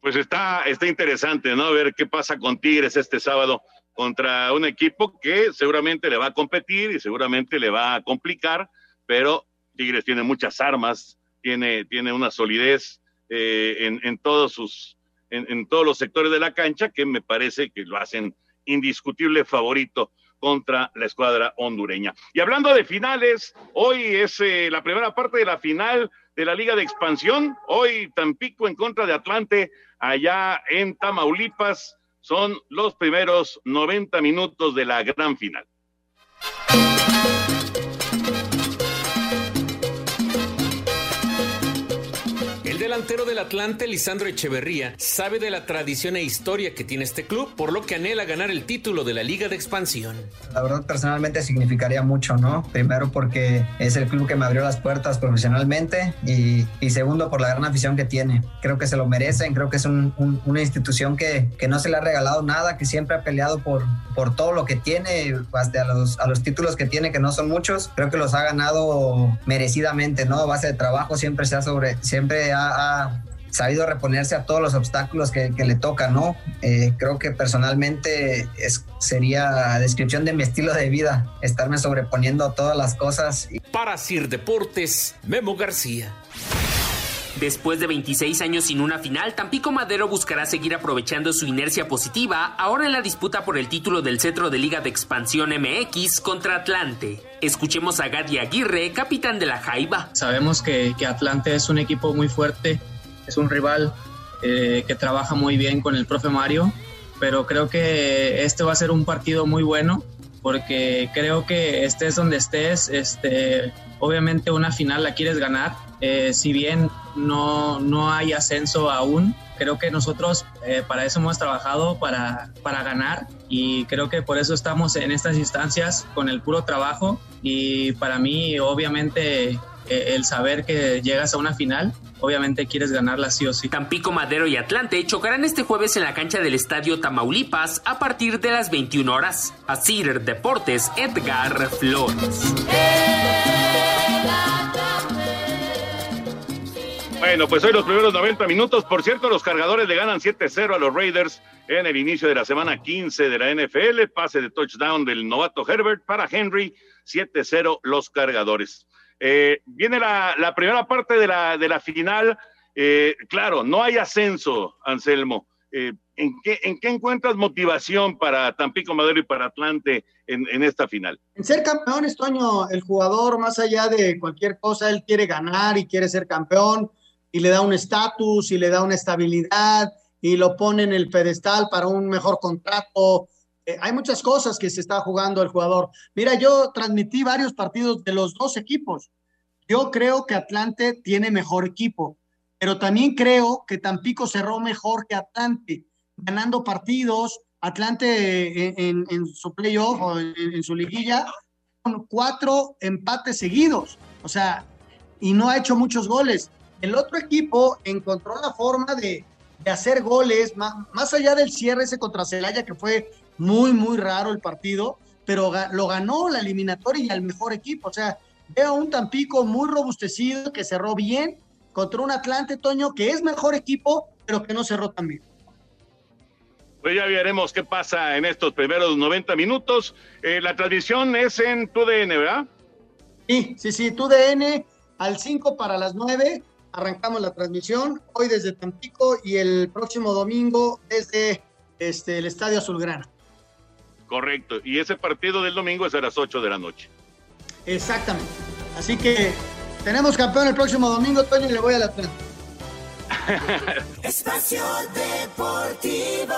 Pues está, está interesante, ¿no? Ver qué pasa con Tigres este sábado contra un equipo que seguramente le va a competir y seguramente le va a complicar, pero Tigres tiene muchas armas, tiene, tiene una solidez eh, en, en, todos sus, en, todos los sectores de la cancha que me parece que lo hacen indiscutible favorito contra la escuadra hondureña. Y hablando de finales, hoy es eh, la primera parte de la final de la Liga de Expansión. Hoy Tampico en contra de Atlante, allá en Tamaulipas son los primeros 90 minutos de la gran final. Delantero del Atlante, Lisandro Echeverría, sabe de la tradición e historia que tiene este club, por lo que anhela ganar el título de la Liga de Expansión. La verdad, personalmente significaría mucho, ¿no? Primero porque es el club que me abrió las puertas profesionalmente y, segundo por la gran afición que tiene. Creo que se lo merecen, creo que es una institución que, que, no se le ha regalado nada, que siempre ha peleado por, por todo lo que tiene, hasta los, a los títulos que tiene, que no son muchos. Creo que los ha ganado merecidamente, ¿no? A base de trabajo siempre se ha sobre, siempre ha ha sabido reponerse a todos los obstáculos que, le tocan, ¿no? Eh, creo que personalmente es, sería descripción de mi estilo de vida, estarme sobreponiendo a todas las cosas. Para Sir Deportes, Memo García. Después de 26 años sin una final, Tampico Madero buscará seguir aprovechando su inercia positiva ahora en la disputa por el título del cetro de Liga de Expansión MX contra Atlante. Escuchemos a Gadi Aguirre, capitán de la Jaiba. Sabemos que, Atlante es un equipo muy fuerte, es un rival eh, que trabaja muy bien con el profe Mario, pero creo que este va a ser un partido muy bueno porque creo que estés donde estés, este, obviamente una final la quieres ganar. Eh, si bien no, no hay ascenso aún, creo que nosotros eh, para eso hemos trabajado, para, para ganar y creo que por eso estamos en estas instancias con el puro trabajo y para mí obviamente eh, el saber que llegas a una final obviamente quieres ganarla sí o sí. Tampico, Madero y Atlante chocarán este jueves en la cancha del Estadio Tamaulipas a partir de las 21 horas. Asir Deportes, Edgar Flores. Bueno, pues hoy los primeros 90 minutos. Por cierto, los cargadores le ganan 7-0 a los Raiders en el inicio de la semana 15 de la NFL. Pase de touchdown del novato Herbert para Henry. 7-0 los cargadores. Eh, viene la, la, primera parte de la, de la final. Eh, claro, no hay ascenso, Anselmo. Eh, ¿en, qué, ¿En qué encuentras motivación para Tampico Madero y para Atlante en, en esta final? En ser campeón, Estoño, el jugador, más allá de cualquier cosa, él quiere ganar y quiere ser campeón y le da un estatus y le da una estabilidad y lo pone en el pedestal para un mejor contrato. Eh, hay muchas cosas que se está jugando el jugador. Mira, yo transmití varios partidos de los dos equipos. Yo creo que Atlante tiene mejor equipo, pero también creo que Tampico cerró mejor que Atlante, ganando partidos. Atlante en, en, su playoff o en su liguilla, con cuatro empates seguidos. O sea, y no ha hecho muchos goles. El otro equipo encontró la forma de, de hacer goles, más, más, allá del cierre ese contra Celaya, que fue muy, muy raro el partido, pero lo ganó la eliminatoria y al mejor equipo. O sea, veo un Tampico muy robustecido, que cerró bien, contra un Atlante, Toño, que es mejor equipo, pero que no cerró tan bien. Pues ya veremos qué pasa en estos primeros 90 minutos. Eh, la transmisión es en TUDN, ¿verdad? Sí, sí, sí, TUDN al 5 para las 9 arrancamos la transmisión hoy desde Tampico y el próximo domingo desde este, el Estadio Azulgrana. Correcto, y ese partido del domingo es a las 8 de la noche. Exactamente. Así que tenemos campeón el próximo domingo, Toño, y le voy a la Atlanta. Espacio Deportivo.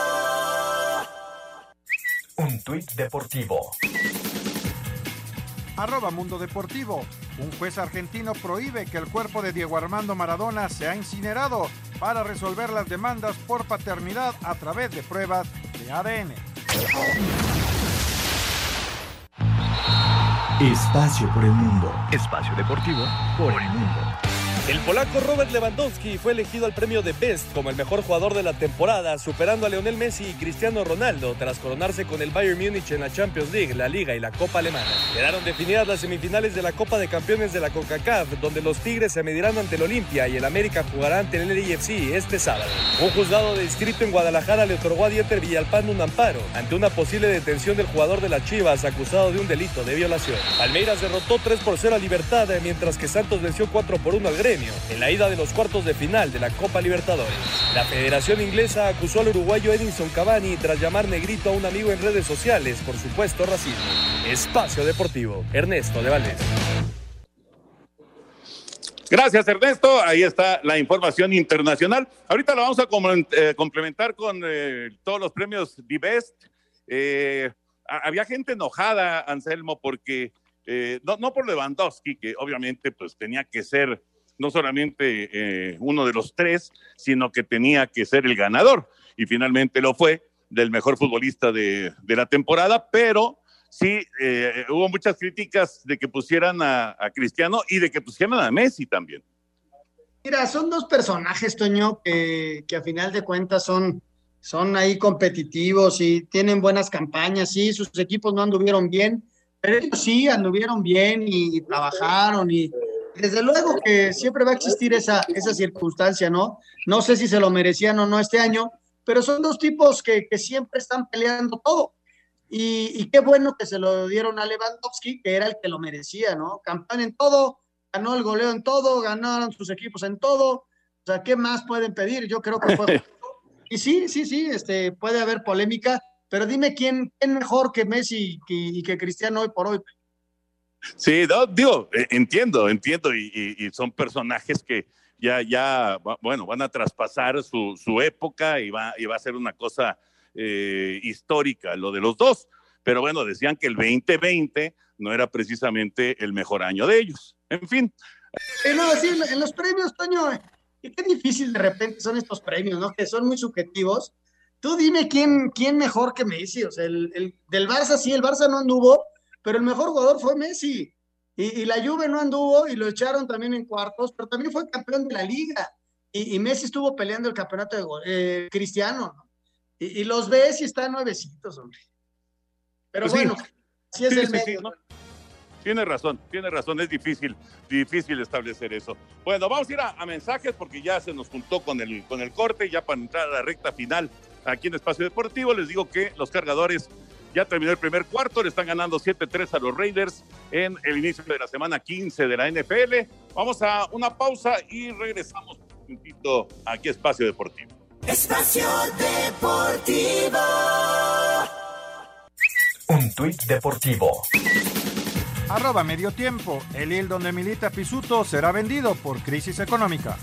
Un tuit deportivo. Arroba Mundo Deportivo. Un juez argentino prohíbe que el cuerpo de Diego Armando Maradona sea incinerado para resolver las demandas por paternidad a través de pruebas de ADN. Espacio por el mundo. Espacio deportivo por el mundo. El polaco Robert Lewandowski fue elegido al premio de Best como el mejor jugador de la temporada, superando a Lionel Messi y Cristiano Ronaldo tras coronarse con el Bayern Múnich en la Champions League, la Liga y la Copa Alemana. Quedaron definidas las semifinales de la Copa de Campeones de la CONCACAF, donde los Tigres se medirán ante el Olimpia y el América jugará ante el LAFC este sábado. Un juzgado de distrito en Guadalajara le otorgó a Dieter Villalpando un amparo ante una posible detención del jugador de las Chivas acusado de un delito de violación. Palmeiras derrotó 3 por 0 a Libertad, mientras que Santos venció 4 por 1 al Gremio en la ida de los cuartos de final de la Copa Libertadores. La Federación Inglesa acusó al uruguayo Edinson Cavani tras llamar negrito a un amigo en redes sociales por supuesto racismo. Espacio Deportivo, Ernesto de Valdés. Gracias, Ernesto. Ahí está la información internacional. Ahorita la vamos a eh, complementar con eh, todos los premios Divest. Eh, había gente enojada, Anselmo, porque eh, no, no por Lewandowski, que obviamente pues tenía que ser no solamente eh, uno de los tres, sino que tenía que ser el ganador. Y finalmente lo fue del mejor futbolista de, de la temporada, pero sí eh, hubo muchas críticas de que pusieran a, Cristiano y de que pusieran a Messi también. Mira, son dos personajes, Toño, que, que a final de cuentas son, son ahí competitivos y tienen buenas campañas, sí, sus equipos no anduvieron bien, pero ellos sí anduvieron bien y trabajaron y desde luego que siempre va a existir esa, esa circunstancia, ¿no? No sé si se lo merecían o no este año, pero son dos tipos que, que siempre están peleando todo. Y, y, qué bueno que se lo dieron a Lewandowski, que era el que lo merecía, ¿no? Campeón en todo, ganó el goleo en todo, ganaron sus equipos en todo. O sea, ¿qué más pueden pedir? Yo creo que fue. y sí, sí, sí, este, puede haber polémica, pero dime quién, quién mejor que Messi y que, y que Cristiano hoy por hoy. Sí, no, digo, eh, entiendo, entiendo, y, y, y, son personajes que ya, ya, bueno, van a traspasar su, su época y va, y va a ser una cosa eh, histórica, lo de los dos. pero bueno, decían que el 2020 no era precisamente el mejor año de ellos. En fin. Eh, no, sí, en los premios, Toño, eh, qué difícil de repente son estos premios, ¿no? Que son muy subjetivos. Tú dime quién, quién mejor que Messi. O sea, el, el, del Barça sí, el Barça no anduvo, pero el mejor jugador fue Messi. Y, y, la Juve no anduvo y lo echaron también en cuartos, pero también fue campeón de la liga. Y, y Messi estuvo peleando el campeonato de eh, Cristiano. ¿no? Y, y, los ves y están nuevecitos, hombre. Pero pues bueno, sí, así es sí, el sí, medio. Tiene razón, tiene razón, es difícil, difícil establecer eso. Bueno, vamos a ir a, a, mensajes porque ya se nos juntó con el, con el corte, ya para entrar a la recta final aquí en Espacio Deportivo. Les digo que los cargadores ya terminó el primer cuarto, le están ganando 7-3 a los Raiders en el inicio de la semana 15 de la NFL. Vamos a una pausa y regresamos un momentito aquí a Espacio Deportivo. Espacio Deportivo. Un tuit deportivo. Arroba medio tiempo. El hil donde milita Pisuto será vendido por crisis económica.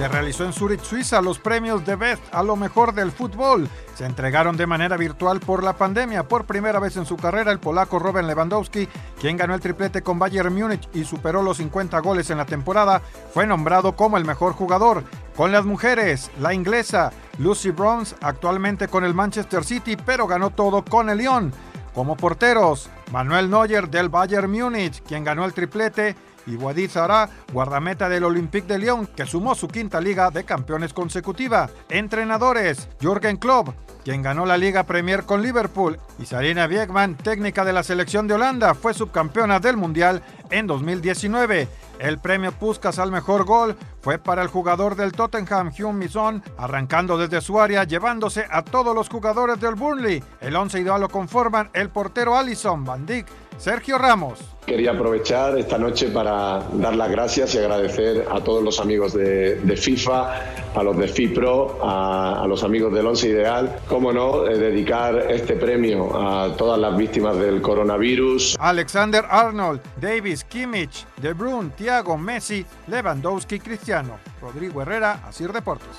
Se realizó en Zurich, Suiza, los premios de Best a lo mejor del fútbol. Se entregaron de manera virtual por la pandemia. Por primera vez en su carrera, el polaco Robert Lewandowski, quien ganó el triplete con Bayern Múnich y superó los 50 goles en la temporada, fue nombrado como el mejor jugador. Con las mujeres, la inglesa Lucy Bronze, actualmente con el Manchester City, pero ganó todo con el Lyon. Como porteros, Manuel Neuer del Bayern Múnich, quien ganó el triplete, y Zara, guardameta del Olympique de Lyon, que sumó su quinta Liga de Campeones consecutiva. Entrenadores, Jürgen Klopp, quien ganó la Liga Premier con Liverpool, y Sarina Wiegman, técnica de la selección de Holanda, fue subcampeona del Mundial en 2019. El premio Puskas al mejor gol fue para el jugador del Tottenham, Hugh Mison, arrancando desde su área, llevándose a todos los jugadores del Burnley. El once ideal lo conforman el portero Allison, Van Dijk, Sergio Ramos. Quería aprovechar esta noche para dar las gracias y agradecer a todos los amigos de, de FIFA, a los de FIPRO, a, a, los amigos del Once Ideal. Cómo no, eh, dedicar este premio a todas las víctimas del coronavirus. Alexander Arnold, Davis, Kimmich, De Bruyne, Thiago, Messi, Lewandowski, Cristiano. Rodrigo Herrera, Asir Deportes.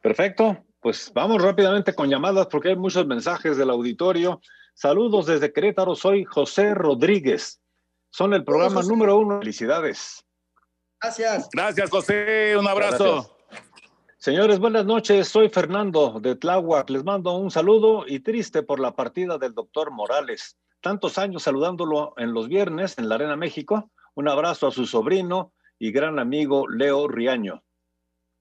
Perfecto, pues vamos rápidamente con llamadas porque hay muchos mensajes del auditorio. Saludos desde Querétaro, soy José Rodríguez. Son el programa José. número uno. Felicidades. Gracias. Gracias, José. Un abrazo. Gracias. Señores, buenas noches. Soy Fernando de Tláhuac. Les mando un saludo y triste por la partida del doctor Morales. Tantos años saludándolo en los viernes en la Arena México. Un abrazo a su sobrino y gran amigo Leo Riaño.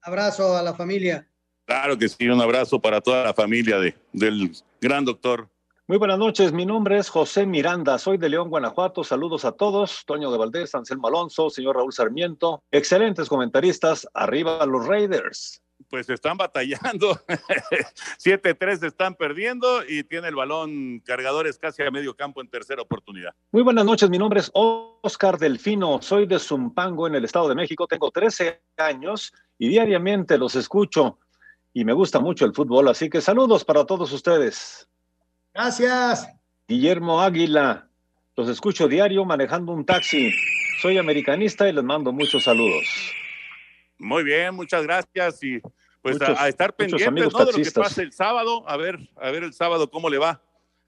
Abrazo a la familia. Claro que sí, un abrazo para toda la familia de, del gran doctor. Muy buenas noches, mi nombre es José Miranda, soy de León, Guanajuato. Saludos a todos, Toño de Valdés, Anselmo Alonso, señor Raúl Sarmiento. Excelentes comentaristas, arriba los Raiders. Pues están batallando, 7-3 están perdiendo y tiene el balón cargadores casi a medio campo en tercera oportunidad. Muy buenas noches, mi nombre es Oscar Delfino, soy de Zumpango en el Estado de México, tengo 13 años y diariamente los escucho y me gusta mucho el fútbol, así que saludos para todos ustedes. Gracias. Guillermo Águila, los escucho diario manejando un taxi. Soy americanista y les mando muchos saludos. Muy bien, muchas gracias y pues muchos, a, a, estar pendientes ¿no? de lo que pase el sábado, a ver, a ver el sábado cómo le va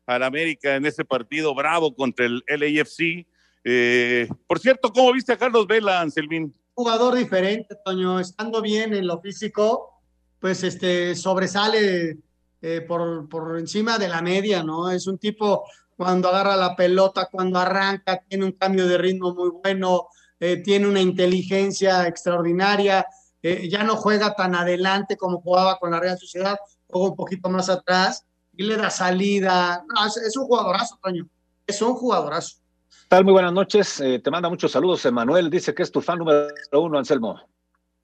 al América en ese partido bravo contra el LAFC. Eh, por cierto, ¿cómo viste a Carlos Vela, Anselmín? Jugador diferente, Toño, estando bien en lo físico, pues este sobresale eh, por, por encima de la media, ¿no? Es un tipo cuando agarra la pelota, cuando arranca, tiene un cambio de ritmo muy bueno, eh, tiene una inteligencia extraordinaria, eh, ya no juega tan adelante como jugaba con la Real Sociedad, juega un poquito más atrás y le da salida. No, es, es, un jugadorazo, Toño, es un jugadorazo. Tal, muy buenas noches, te manda muchos saludos, Emanuel, dice que es tu fan número uno, Anselmo.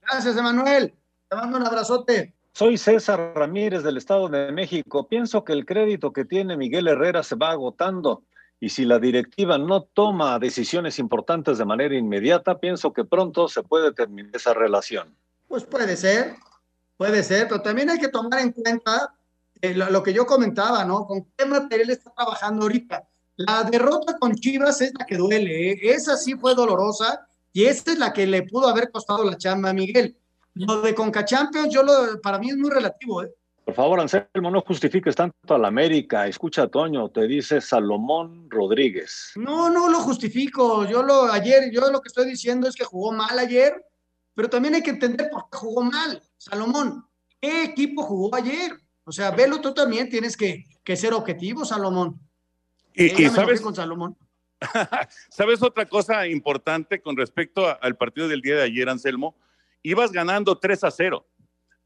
Gracias, Emanuel, te mando un abrazote. Soy César Ramírez del Estado de México. Pienso que el crédito que tiene Miguel Herrera se va agotando y si la directiva no toma decisiones importantes de manera inmediata, pienso que pronto se puede terminar esa relación. Pues puede ser, puede ser, pero también hay que tomar en cuenta eh, lo, lo, que yo comentaba, ¿no? ¿Con qué material está trabajando ahorita? La derrota con Chivas es la que duele, ¿eh? esa sí fue dolorosa Y esta es la que le pudo haber costado la chamba a Miguel. Lo de Conca Champions, yo lo, para mí es muy relativo, ¿eh? Por favor, Anselmo, no justifiques tanto a la América. Escucha, Toño, te dice Salomón Rodríguez. No, no lo justifico. Yo lo ayer, yo lo que estoy diciendo es que jugó mal ayer, pero también hay que entender por qué jugó mal. Salomón, ¿qué equipo jugó ayer? O sea, velo tú también, tienes que, que ser objetivo, Salomón. Y, Eh, y sabes, con Salomón. ¿sabes otra cosa importante con respecto a- al partido del día de ayer, Anselmo? Ibas ganando 3 a 0.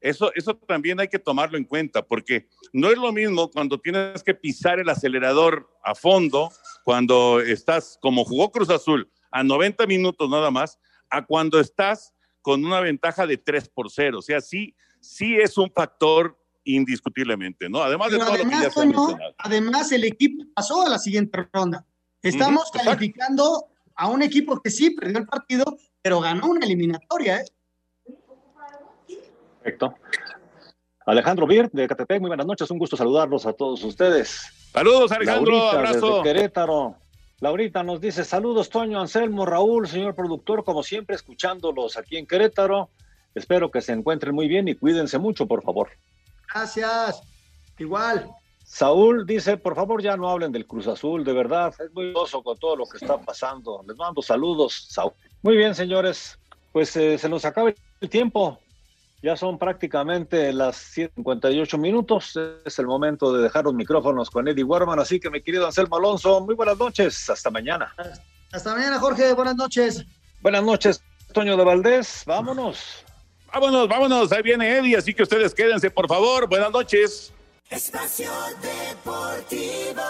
Eso, eso también hay que tomarlo en cuenta, porque no es lo mismo cuando tienes que pisar el acelerador a fondo, cuando estás, como jugó Cruz Azul, a 90 minutos nada más, a cuando estás con una ventaja de 3 por 0. O sea, sí, sí es un factor indiscutiblemente, ¿no? Además de Pero todo lo que ya además, se mencionado. además el equipo pasó a la siguiente ronda. Estamos Ujú, exacto. calificando a un equipo que sí perdió el partido, pero ganó una eliminatoria, ¿eh? Perfecto. Alejandro Bir, de Catepec, muy buenas noches. Un gusto saludarlos a todos ustedes. Saludos, Alejandro, Laurita, abrazo. desde Querétaro. Laurita nos dice saludos, Toño, Anselmo, Raúl, señor productor, como siempre, escuchándolos aquí en Querétaro. Espero que se encuentren muy bien y cuídense mucho, por favor. Gracias. Igual. Saúl dice, por favor, ya no hablen del Cruz Azul, de verdad, es muy oso con todo lo que está pasando. Les mando saludos, Saúl. Muy bien, señores, pues eh, se nos acaba el tiempo. Ya son prácticamente las 7:58 minutos. Es el momento de dejar los micrófonos con Eddie Warman. Así que, mi querido Anselmo Alonso, muy buenas noches. Hasta mañana. Hasta mañana, Jorge. Buenas noches. Buenas noches, Toño de Valdés. Vámonos. Vámonos, vámonos. Ahí viene Eddie, así que ustedes quédense, por favor. Buenas noches. Espacio Deportivo.